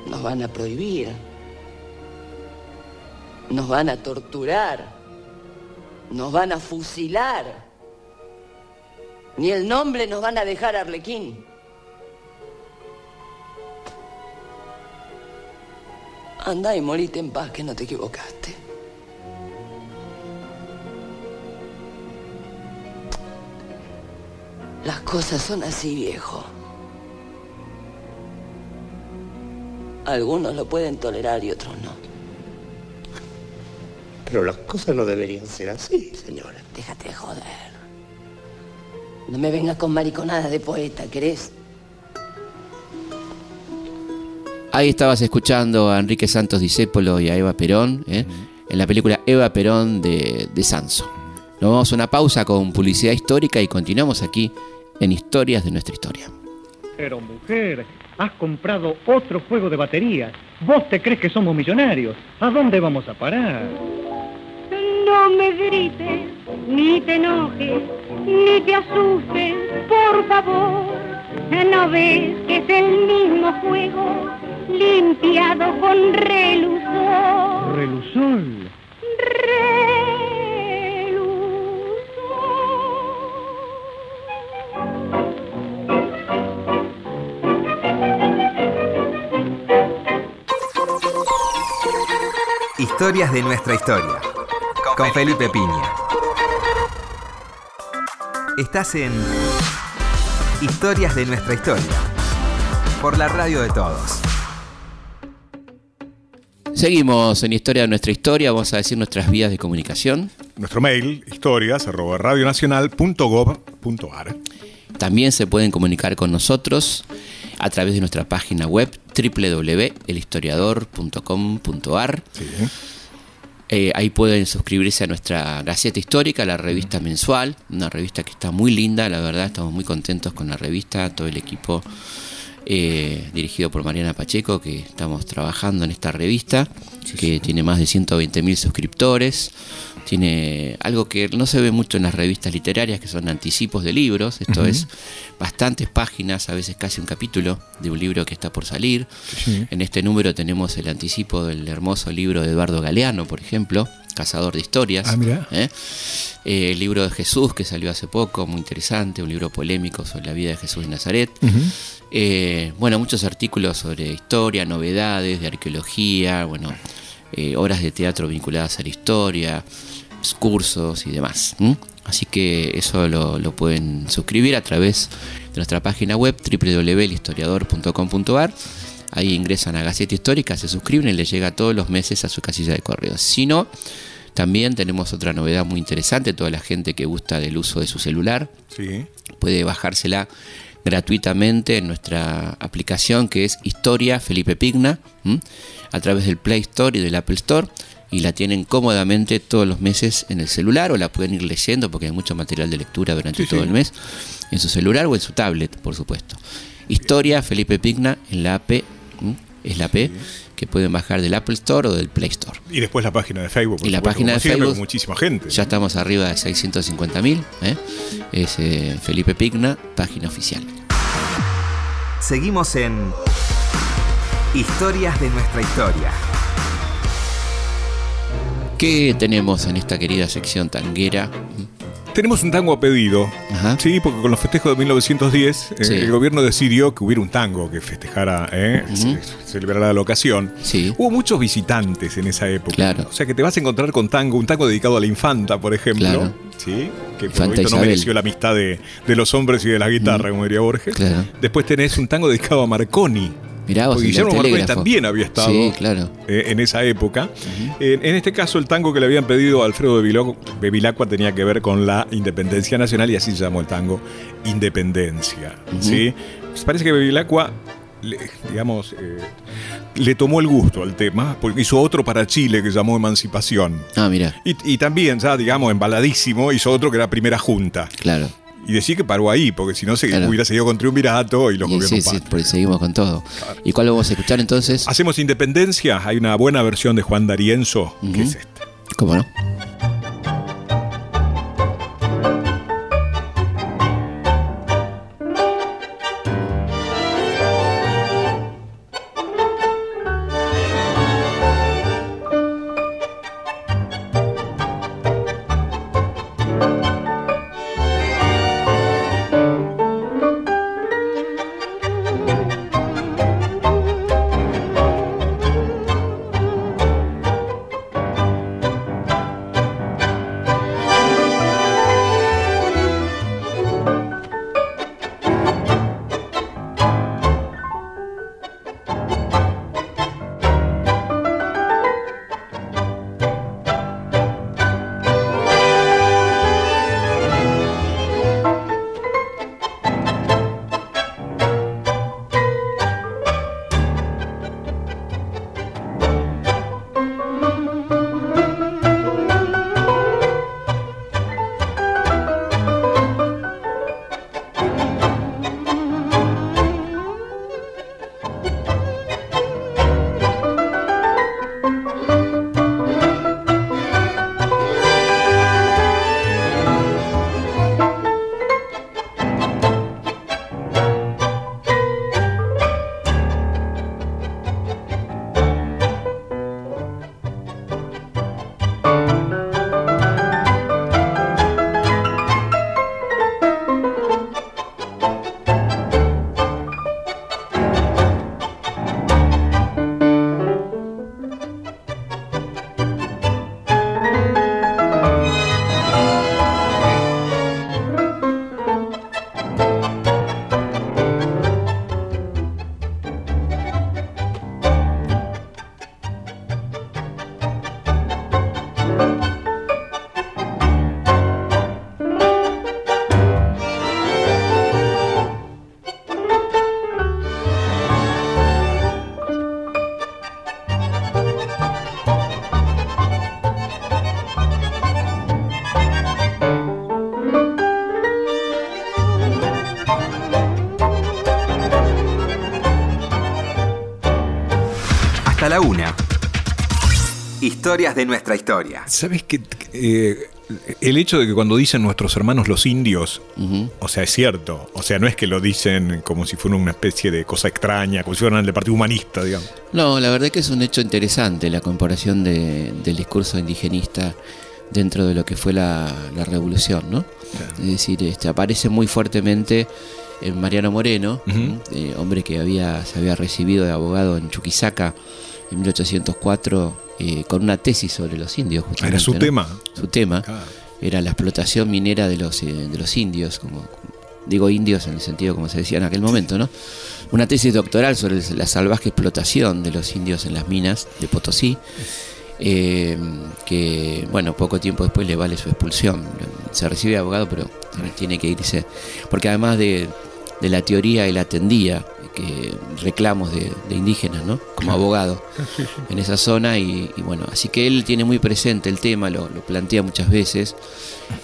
Speaker 4: Nos van a prohibir. Nos van a torturar. Nos van a fusilar. Ni el nombre nos van a dejar Arlequín. Anda y morite en paz que no te equivocaste. Las cosas son así, viejo. Algunos lo pueden tolerar y otros no.
Speaker 5: Pero las cosas no deberían ser así, señora.
Speaker 4: Déjate de joder. No me vengas con mariconadas de poeta, ¿querés?
Speaker 1: Ahí estabas escuchando a Enrique Santos Discépolo y a Eva Perón ¿eh? en la película Eva Perón de, de Sanso. Nos vamos a una pausa con publicidad histórica y continuamos aquí en Historias de nuestra historia.
Speaker 6: Pero mujer, has comprado otro juego de baterías. ¿Vos te crees que somos millonarios? ¿A dónde vamos a parar?
Speaker 7: No me grites, ni te enojes, ni te asustes, por favor. ¿No ves que es el mismo juego, limpiado con relusor?
Speaker 6: Relusol.
Speaker 3: Historias de nuestra historia. Con Felipe Piña. Estás en Historias de nuestra historia. Por la radio de todos.
Speaker 1: Seguimos en Historia de nuestra historia, vamos a decir nuestras vías de comunicación.
Speaker 2: Nuestro mail, historias, arroba radionacional.gov.ar.
Speaker 1: También se pueden comunicar con nosotros a través de nuestra página web www.elhistoriador.com.ar. Eh, ahí pueden suscribirse a nuestra Gaceta Histórica, la revista mensual, una revista que está muy linda, la verdad, estamos muy contentos con la revista, todo el equipo eh, dirigido por Mariana Pacheco, que estamos trabajando en esta revista, que tiene más de 120.000 suscriptores, tiene algo que no se ve mucho en las revistas literarias, que son anticipos de libros, esto es bastantes páginas, a veces casi un capítulo de un libro que está por salir. En este número tenemos el anticipo del hermoso libro de Eduardo Galeano, por ejemplo, Cazador de Historias.
Speaker 2: Ah, mira.
Speaker 1: ¿eh? Eh, el libro de Jesús, que salió hace poco, muy interesante, un libro polémico sobre la vida de Jesús de Nazaret. Eh, bueno, muchos artículos sobre historia, novedades de arqueología, bueno, eh, obras de teatro vinculadas a la historia, cursos y demás. Así que eso lo, lo pueden suscribir a través de nuestra página web www.elhistoriador.com.ar. Ahí ingresan a Gaceta Histórica, se suscriben y les llega todos los meses a su casilla de correo. Si no, también tenemos otra novedad muy interesante, toda la gente que gusta del uso de su celular
Speaker 2: Sí.
Speaker 1: puede bajársela gratuitamente en nuestra aplicación que es Historia Felipe Pigna ¿m? a través del Play Store y del Apple Store y la tienen cómodamente todos los meses en el celular o la pueden ir leyendo porque hay mucho material de lectura durante
Speaker 2: Sí,
Speaker 1: todo
Speaker 2: sí.
Speaker 1: el mes en su celular o en su tablet, por supuesto. Historia Felipe Pigna en la app, ¿m? es la app que pueden bajar del Apple Store o del Play Store.
Speaker 2: Y después la página de Facebook.
Speaker 1: Y la
Speaker 2: supuesto,
Speaker 1: página de Facebook,
Speaker 2: con muchísima gente.
Speaker 1: Ya estamos arriba de 650.000, ¿eh? es eh, Felipe Pigna, página oficial.
Speaker 3: Seguimos en Historias de nuestra historia.
Speaker 1: ¿Qué tenemos en esta querida sección tanguera?
Speaker 2: Tenemos un tango a pedido.
Speaker 1: Ajá.
Speaker 2: Sí, porque con los festejos de 1910 eh, el gobierno decidió que hubiera un tango que festejara, eh, ce- celebrara la ocasión.
Speaker 1: Sí.
Speaker 2: Hubo muchos visitantes en esa época.
Speaker 1: Claro.
Speaker 2: O sea que te vas a encontrar con tango, un tango dedicado a la infanta, por ejemplo.
Speaker 1: Claro.
Speaker 2: Sí, que por lo visto no mereció la amistad de, de los hombres y de la guitarra, como diría Borges.
Speaker 1: Claro.
Speaker 2: Después tenés un tango dedicado a Marconi.
Speaker 1: Mirá vos,
Speaker 2: Guillermo Marconi también había estado
Speaker 1: Sí, claro.
Speaker 2: eh, en esa época. En este caso, el tango que le habían pedido a Alfredo Bevilacqua, tenía que ver con la independencia nacional y así se llamó el tango Independencia. ¿sí? Pues parece que Bevilacqua, le- digamos, eh, le tomó el gusto al tema, porque hizo otro para Chile que llamó Emancipación.
Speaker 1: Ah, mira,
Speaker 2: Y, y también, ya digamos, embaladísimo, hizo otro que era Primera Junta.
Speaker 1: claro.
Speaker 2: Y decía que paró ahí, porque si no se
Speaker 1: Claro.
Speaker 2: hubiera seguido con Triunvirato y los
Speaker 1: Y sí,
Speaker 2: gobiernos
Speaker 1: sí,
Speaker 2: patrios.
Speaker 1: porque seguimos con todo. ¿Y cuál vamos a escuchar entonces?
Speaker 2: Hacemos Independencia, hay una buena versión de Juan D'Arienzo, que es esta.
Speaker 1: ¿Cómo no?
Speaker 3: Historias de nuestra historia.
Speaker 2: ¿Sabes que el hecho de que cuando dicen nuestros hermanos los indios, o sea, es cierto. O sea, no es que lo dicen como si fuera una especie de cosa extraña, como si fueran del Partido Humanista, digamos.
Speaker 1: No, la verdad que es un hecho interesante la comparación de- del discurso indigenista dentro de lo que fue la, la revolución, ¿no? Es decir, este, aparece muy fuertemente en Mariano Moreno. Eh, hombre que había, se había recibido de abogado en Chuquisaca en 1804 eh, con una tesis sobre los indios.
Speaker 2: Era su tema.
Speaker 1: Su tema
Speaker 2: Claro.
Speaker 1: era la explotación minera de los, eh, de los indios, como digo indios en el sentido como se decía en aquel momento, ¿no? Una tesis doctoral sobre la salvaje explotación de los indios en las minas de Potosí, eh, que, bueno, poco tiempo después le vale su expulsión. Se recibe abogado, pero tiene que irse, porque además de, de la teoría él atendía que reclamos de, indígenas, ¿no? Como abogado en esa zona y, bueno, así que él tiene muy presente el tema, lo, plantea muchas veces.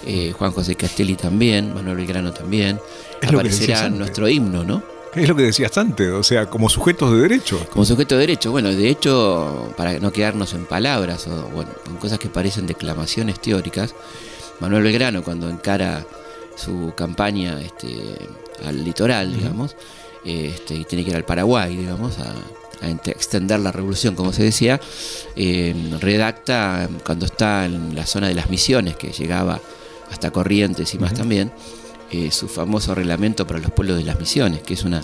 Speaker 1: Eh, Juan José Castelli también, Manuel Belgrano también. Aparecerá en nuestro himno, ¿no?
Speaker 2: Es lo que decías antes, o sea, como sujetos de derecho.
Speaker 1: Como sujetos de derecho, bueno, de hecho, para no quedarnos en palabras o bueno, en cosas que parecen declamaciones teóricas, Manuel Belgrano cuando encara su campaña este, al litoral, digamos, este, y tiene que ir al Paraguay, digamos, a, extender la revolución, como se decía, eh, redacta cuando está en la zona de las misiones, que llegaba hasta Corrientes y más también, eh, su famoso reglamento para los pueblos de las misiones, que es una,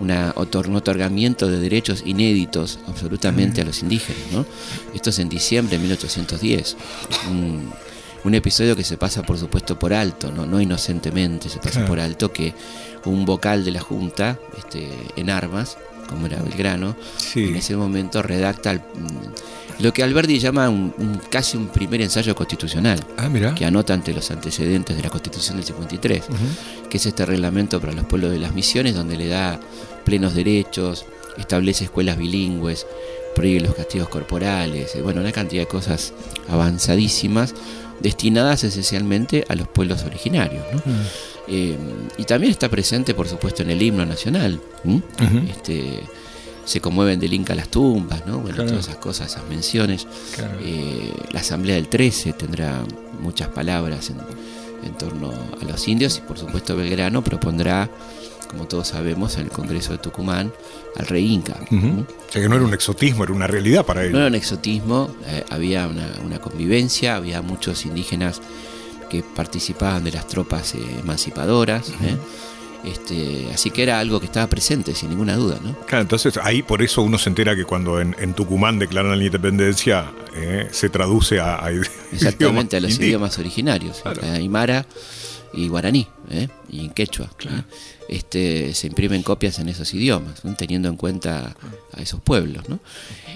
Speaker 1: una un otorgamiento de derechos inéditos absolutamente a los indígenas. ¿no? Esto es en diciembre de 1810. Un, un episodio que se pasa por supuesto por alto, no, no inocentemente se pasa por alto que un vocal de la Junta este, en armas, como era Belgrano, en ese momento redacta mm, lo que Alberti llama un, casi un primer ensayo constitucional,
Speaker 2: ah,
Speaker 1: que anota ante los antecedentes de la Constitución del 53, que es este reglamento para los pueblos de las misiones, donde le da plenos derechos, establece escuelas bilingües, prohíbe los castigos corporales, eh, bueno, una cantidad de cosas avanzadísimas destinadas esencialmente a los pueblos originarios. Mm. Eh, y también está presente, por supuesto, en el himno nacional. este, se conmueven del Inca las tumbas, ¿no? Bueno, todas esas cosas, esas menciones. Eh, la Asamblea del 13 tendrá muchas palabras en, en torno a los indios y, por supuesto, Belgrano propondrá como todos sabemos, en el Congreso de Tucumán, al rey Inca.
Speaker 2: O sea que no era un exotismo, era una realidad para ellos.
Speaker 1: No era un exotismo, eh, había una, convivencia, había muchos indígenas que participaban de las tropas eh, emancipadoras. ¿eh? Este, así que era algo que estaba presente, sin ninguna duda. ¿no?
Speaker 2: Claro, entonces ahí por eso uno se entera que cuando en, Tucumán declaran la independencia, se traduce a, *laughs*
Speaker 1: Exactamente, a los idiomas originarios, a Aymara y guaraní, y en quechua. Este, se imprimen copias en esos idiomas, teniendo en cuenta a esos pueblos.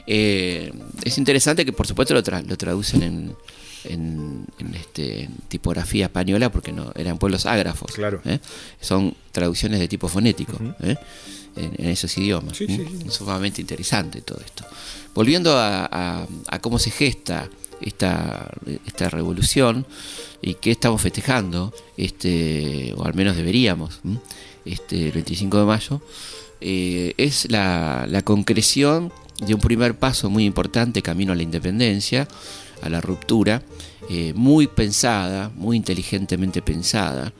Speaker 1: Eh, es interesante que por supuesto lo, traducen en, este, tipografía española porque no eran pueblos ágrafos. ¿eh? Son traducciones de tipo fonético ¿eh? en, esos idiomas. Es sumamente interesante todo esto. Volviendo a, cómo se gesta esta, esta revolución y qué estamos festejando, este, o al menos deberíamos este, el 25 de mayo, eh, es la, concreción de un primer paso muy importante camino a la independencia, a la ruptura, eh, muy pensada, muy inteligentemente pensada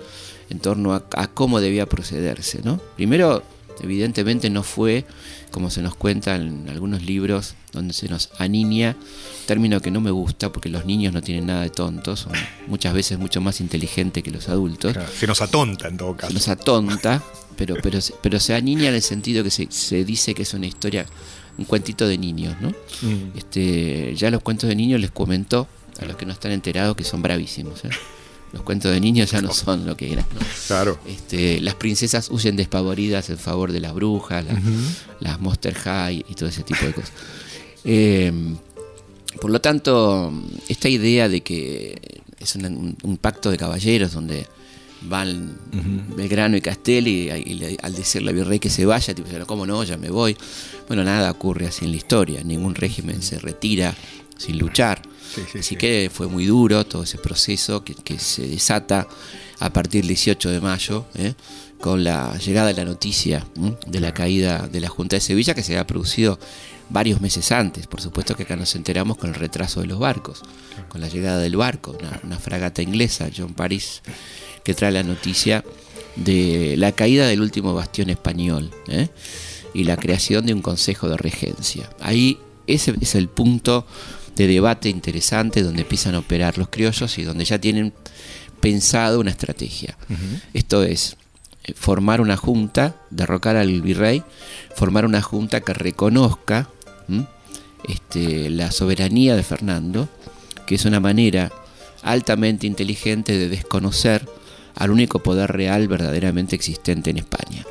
Speaker 1: en torno a, cómo debía procederse. ¿no? Primero, evidentemente no fue, como se nos cuenta en algunos libros, donde se nos aniña, término que no me gusta porque los niños no tienen nada de tontos, son muchas veces mucho más inteligentes que los adultos.
Speaker 2: se nos atonta en todo caso.
Speaker 1: Se nos atonta, pero, pero, pero se aniña en el sentido que se, dice que es una historia, un cuentito de niños, ¿no? Mm. Este, ya los cuentos de niños les comentó a los que no están enterados que son bravísimos. ¿eh? Los cuentos de niños ya no *laughs* son lo que eran.
Speaker 2: Claro.
Speaker 1: Este, las princesas huyen despavoridas en favor de las brujas, las Monster High y todo ese tipo de cosas. Eh, por lo tanto, esta idea de que es un, pacto de caballeros donde van Belgrano y Castelli y, al decirle a virrey que se vaya, tipo, ¿cómo no? Ya me voy. Bueno, nada ocurre así en la historia. Ningún régimen se retira sin luchar. así que fue muy duro todo ese proceso que, se desata a partir del 18 de mayo, ¿eh? con la llegada de la noticia de la caída de la Junta de Sevilla que se había producido varios meses antes. Por supuesto que acá nos enteramos con el retraso de los barcos, con la llegada del barco, una, fragata inglesa, John Paris, que trae la noticia de la caída del último bastión español ¿eh? y la creación de un consejo de regencia. Ahí ese es el punto de debate interesante donde empiezan a operar los criollos y donde ya tienen pensado una estrategia. Esto es, eh, formar una junta, derrocar al virrey, formar una junta que reconozca este, la soberanía de Fernando, que es una manera altamente inteligente de desconocer al único poder real verdaderamente existente en España.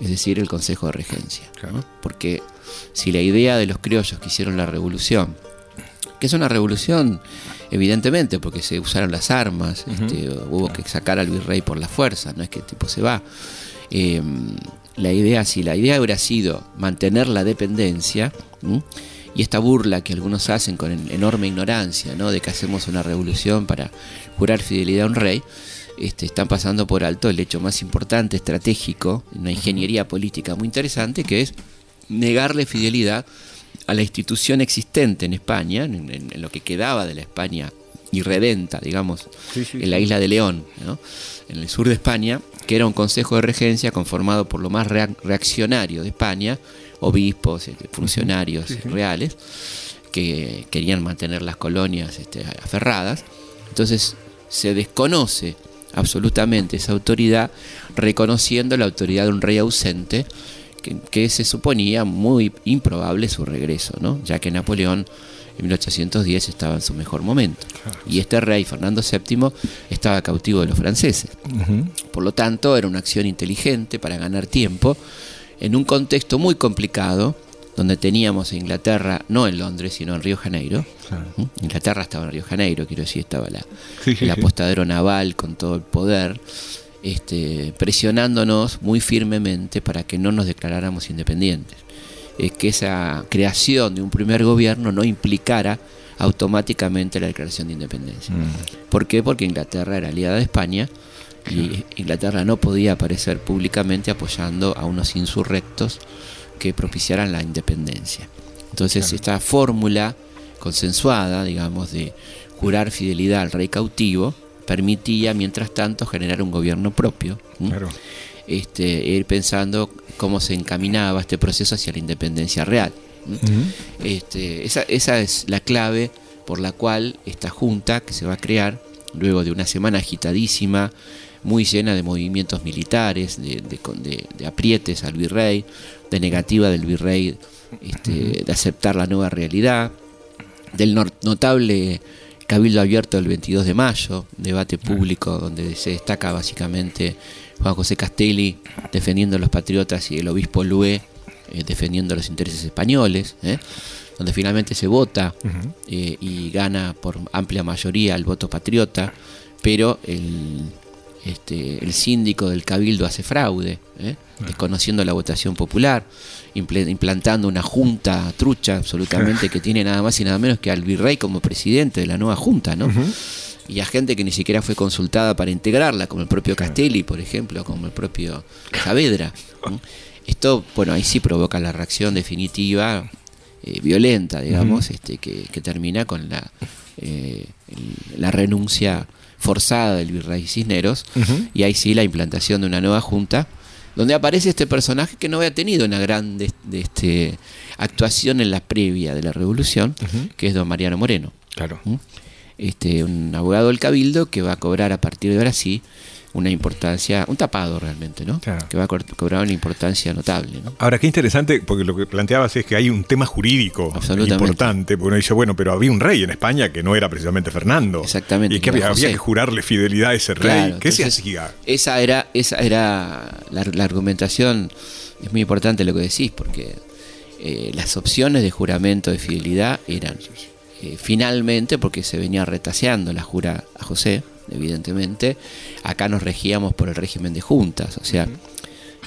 Speaker 1: Es decir, el Consejo de Regencia. ¿no? Porque si la idea de los criollos que hicieron la revolución, que es una revolución evidentemente porque se usaron las armas, este, hubo que sacar al virrey por la fuerza, no es que el tipo se va. Eh, la idea, si la idea hubiera sido mantener la dependencia, ¿m? y esta burla que algunos hacen con en- enorme ignorancia, ¿no? de que hacemos una revolución para jurar fidelidad a un rey, este, están pasando por alto el hecho más importante, estratégico, una ingeniería política muy interesante, que es negarle fidelidad a la institución existente en España, en, en- en lo que quedaba de la España irredenta, digamos, en la isla de León, ¿no? en el sur de España, que era un consejo de regencia conformado por lo más rea- reaccionario de España, obispos, este, funcionarios reales, que querían mantener las colonias este, aferradas. Entonces se desconoce absolutamente esa autoridad, reconociendo la autoridad de un rey ausente, que, que se suponía muy improbable su regreso, ¿no? ya que Napoleón en 1810 estaba en su mejor momento. Y este rey, Fernando VII, estaba cautivo de los franceses. Por lo tanto, era una acción inteligente para ganar tiempo en un contexto muy complicado, donde teníamos a Inglaterra, no en Londres, sino en Río Janeiro. ¿Mm? Inglaterra estaba en Río Janeiro, quiero decir, estaba la,
Speaker 2: Sí,
Speaker 1: el
Speaker 2: sí.
Speaker 1: apostadero naval con todo el poder, este, presionándonos muy firmemente para que no nos declaráramos independientes. Es que esa creación de un primer gobierno no implicara automáticamente la declaración de independencia. ¿Por qué? Porque Inglaterra era aliada de España y Inglaterra no podía aparecer públicamente apoyando a unos insurrectos que propiciaran la independencia. Entonces esta fórmula consensuada, digamos, de jurar fidelidad al rey cautivo, permitía, mientras tanto, generar un gobierno propio.
Speaker 2: Claro.
Speaker 1: Este, ir pensando cómo se encaminaba este proceso hacia la independencia real. Este, esa, esa es la clave por la cual esta junta que se va a crear, luego de una semana agitadísima, muy llena de movimientos militares, de, de de- de aprietes al virrey, de negativa del virrey este, de aceptar la nueva realidad, del notable cabildo abierto del 22 de mayo, debate público donde se destaca básicamente Juan José Castelli defendiendo a los patriotas y el obispo Lué eh, defendiendo los intereses españoles, ¿eh? donde finalmente se vota eh, y gana por amplia mayoría el voto patriota, pero el, este, el síndico del cabildo hace fraude, ¿eh? desconociendo la votación popular, implantando una junta trucha absolutamente que tiene nada más y nada menos que al virrey como presidente de la nueva junta, ¿no? Y a gente que ni siquiera fue consultada para integrarla, como el propio Castelli, por ejemplo, como el propio Saavedra. Esto, bueno, ahí sí provoca la reacción definitiva, eh, violenta, digamos, este, que, que termina con la, eh, la renuncia forzada del virrey Cisneros, y ahí sí la implantación de una nueva junta, donde aparece este personaje que no había tenido una gran de- de este, actuación en la previa de la revolución, que es don Mariano Moreno
Speaker 2: Claro.
Speaker 1: ¿Mm? este, un abogado del Cabildo que va a cobrar a partir de ahora sí una importancia, un tapado realmente, ¿no?
Speaker 2: Claro.
Speaker 1: Que va a co- cobrar una importancia notable, ¿no?
Speaker 2: Ahora, qué interesante, porque lo que planteabas es que hay un tema jurídico importante, porque uno dice, bueno, pero había un rey en España que no era precisamente Fernando.
Speaker 1: Exactamente,
Speaker 2: Y que había, que jurarle fidelidad a ese rey.
Speaker 1: Claro,
Speaker 2: ¿Qué se hacía?
Speaker 1: Esa era, esa era la, la argumentación, es muy importante lo que decís, porque eh, las opciones de juramento de fidelidad eran eh, finalmente, porque se venía retaseando la jura a José, evidentemente, acá nos regíamos por el régimen de juntas, o sea,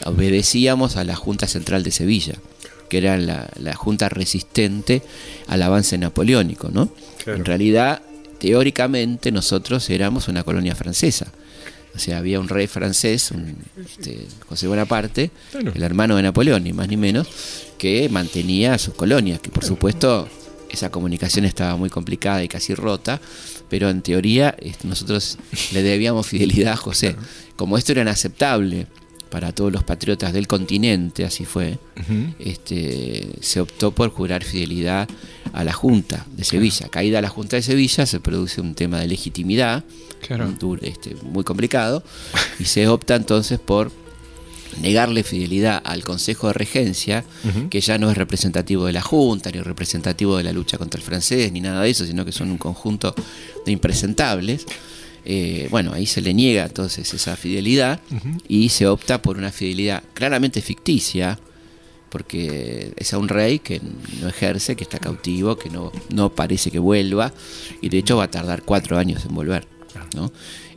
Speaker 1: obedecíamos a la Junta Central de Sevilla, que era la, la junta resistente al avance napoleónico, ¿no?
Speaker 2: Claro.
Speaker 1: En realidad, teóricamente, nosotros éramos una colonia francesa. O sea, había un rey francés, un, este, José Bonaparte,
Speaker 2: Claro.
Speaker 1: el hermano de Napoleón, ni más ni menos, que mantenía sus colonias, que por supuesto esa comunicación estaba muy complicada y casi rota, pero en teoría nosotros le debíamos fidelidad a José. Como esto era inaceptable para todos los patriotas del continente, así fue, este, se optó por jurar fidelidad a la Junta de Sevilla. Caída la Junta de Sevilla se produce un tema de legitimidad
Speaker 2: Claro.
Speaker 1: este, muy complicado y se opta entonces por negarle fidelidad al Consejo de Regencia, que ya no es representativo de la Junta, ni representativo de la lucha contra el francés, ni nada de eso, sino que son un conjunto de impresentables. eh, bueno, ahí se le niega entonces esa fidelidad y se opta por una fidelidad claramente ficticia, porque es a un rey que no ejerce, que está cautivo, que no, no parece que vuelva, y de hecho va a tardar cuatro años en volver. ¿no?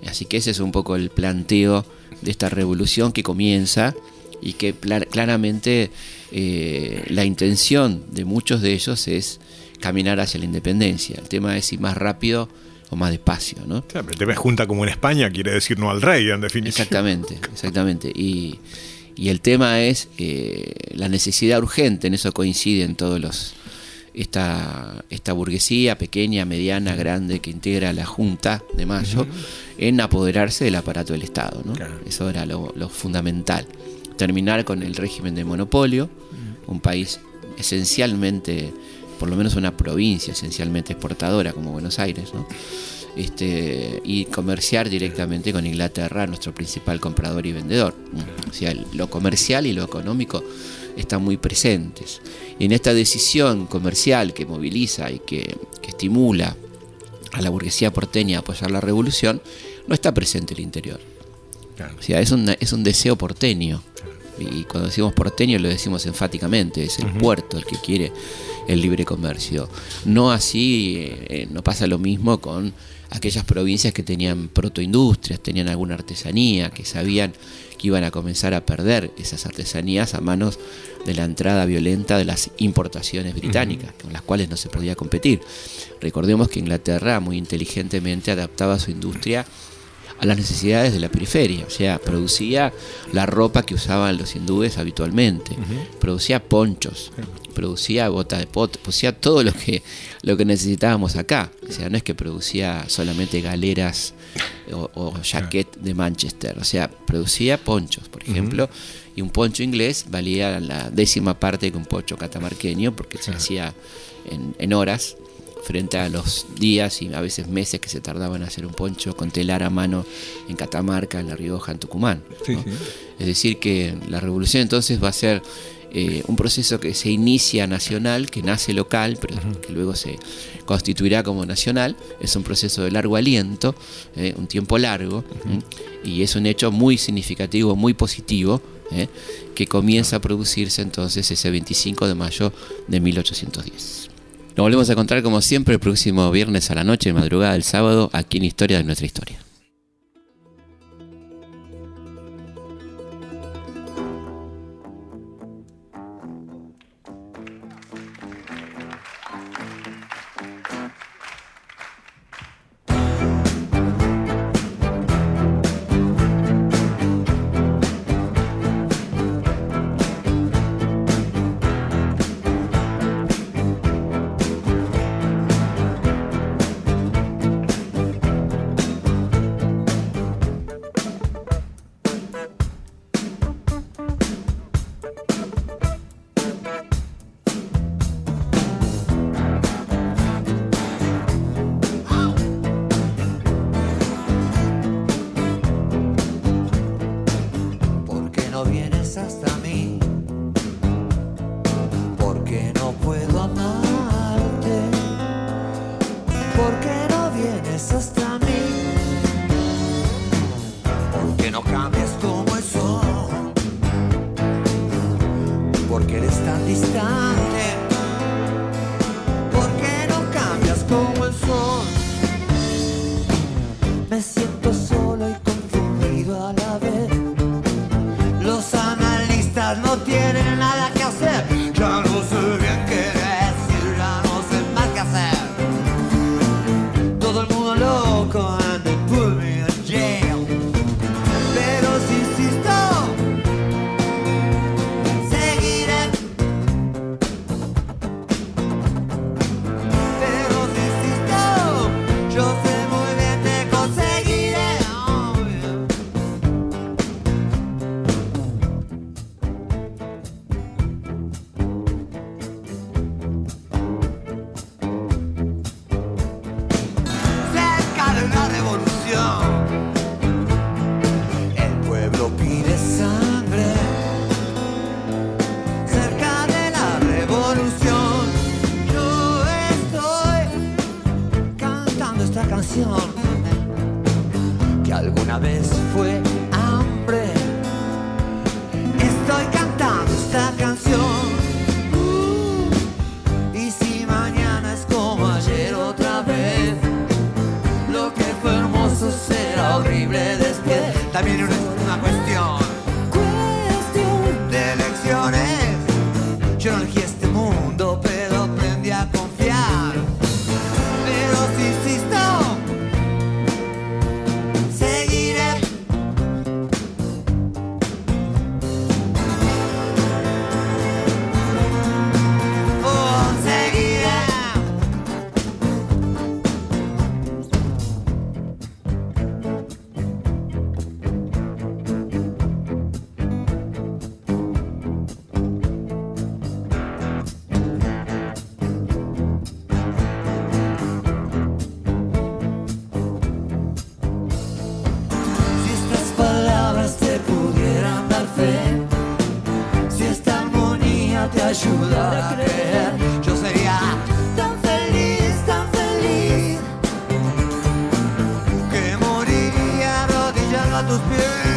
Speaker 1: Así que ese es un poco el planteo de esta revolución que comienza y que claramente eh, la intención de muchos de ellos es caminar hacia la independencia. El tema es si más rápido o más despacio, ¿no?
Speaker 2: Claro, pero te ves junta como en España, quiere decir no al rey, en definitiva.
Speaker 1: Exactamente, exactamente. Y, el tema es eh, la necesidad urgente, en eso coinciden todos los esta, esta burguesía pequeña, mediana, grande que integra la Junta de Mayo, en apoderarse del aparato del Estado. ¿no? Eso era lo, lo, fundamental. Terminar con el régimen de monopolio, un país esencialmente por lo menos una provincia esencialmente exportadora como Buenos Aires, ¿no? Este, y comerciar directamente con Inglaterra, nuestro principal comprador y vendedor. O sea, lo comercial y lo económico están muy presentes. Y en esta decisión comercial que moviliza y que, estimula a la burguesía porteña a apoyar la revolución, no está presente el interior. O sea, es un, es un deseo porteño. Y cuando decimos porteño lo decimos enfáticamente, es el puerto el que quiere el libre comercio. No así, eh, no pasa lo mismo con aquellas provincias que tenían protoindustrias, tenían alguna artesanía, que sabían que iban a comenzar a perder esas artesanías a manos de la entrada violenta de las importaciones británicas, con las cuales no se podía competir. Recordemos que Inglaterra muy inteligentemente adaptaba su industria a las necesidades de la periferia, o sea, producía la ropa que usaban los hindúes habitualmente, producía ponchos, producía bota de pot, producía todo lo que, lo que necesitábamos acá. O sea, no es que producía solamente galeras o, o jaquet de Manchester, o sea, producía ponchos, por ejemplo, y un poncho inglés valía la décima parte que un poncho catamarqueño porque se hacía en, horas frente a los días y a veces meses que se tardaban en hacer un poncho con telar a mano en Catamarca, en La Rioja, en Tucumán. Es decir, que la revolución entonces va a ser eh, un proceso que se inicia nacional, que nace local, pero que luego se constituirá como nacional. Es un proceso de largo aliento, eh, un tiempo largo, y es un hecho muy significativo, muy positivo, eh, que comienza a producirse entonces ese 25 de mayo de 1810. Nos volvemos a encontrar como siempre el próximo viernes a la noche, madrugada del sábado, aquí en Historia de nuestra historia.
Speaker 8: A tus pies.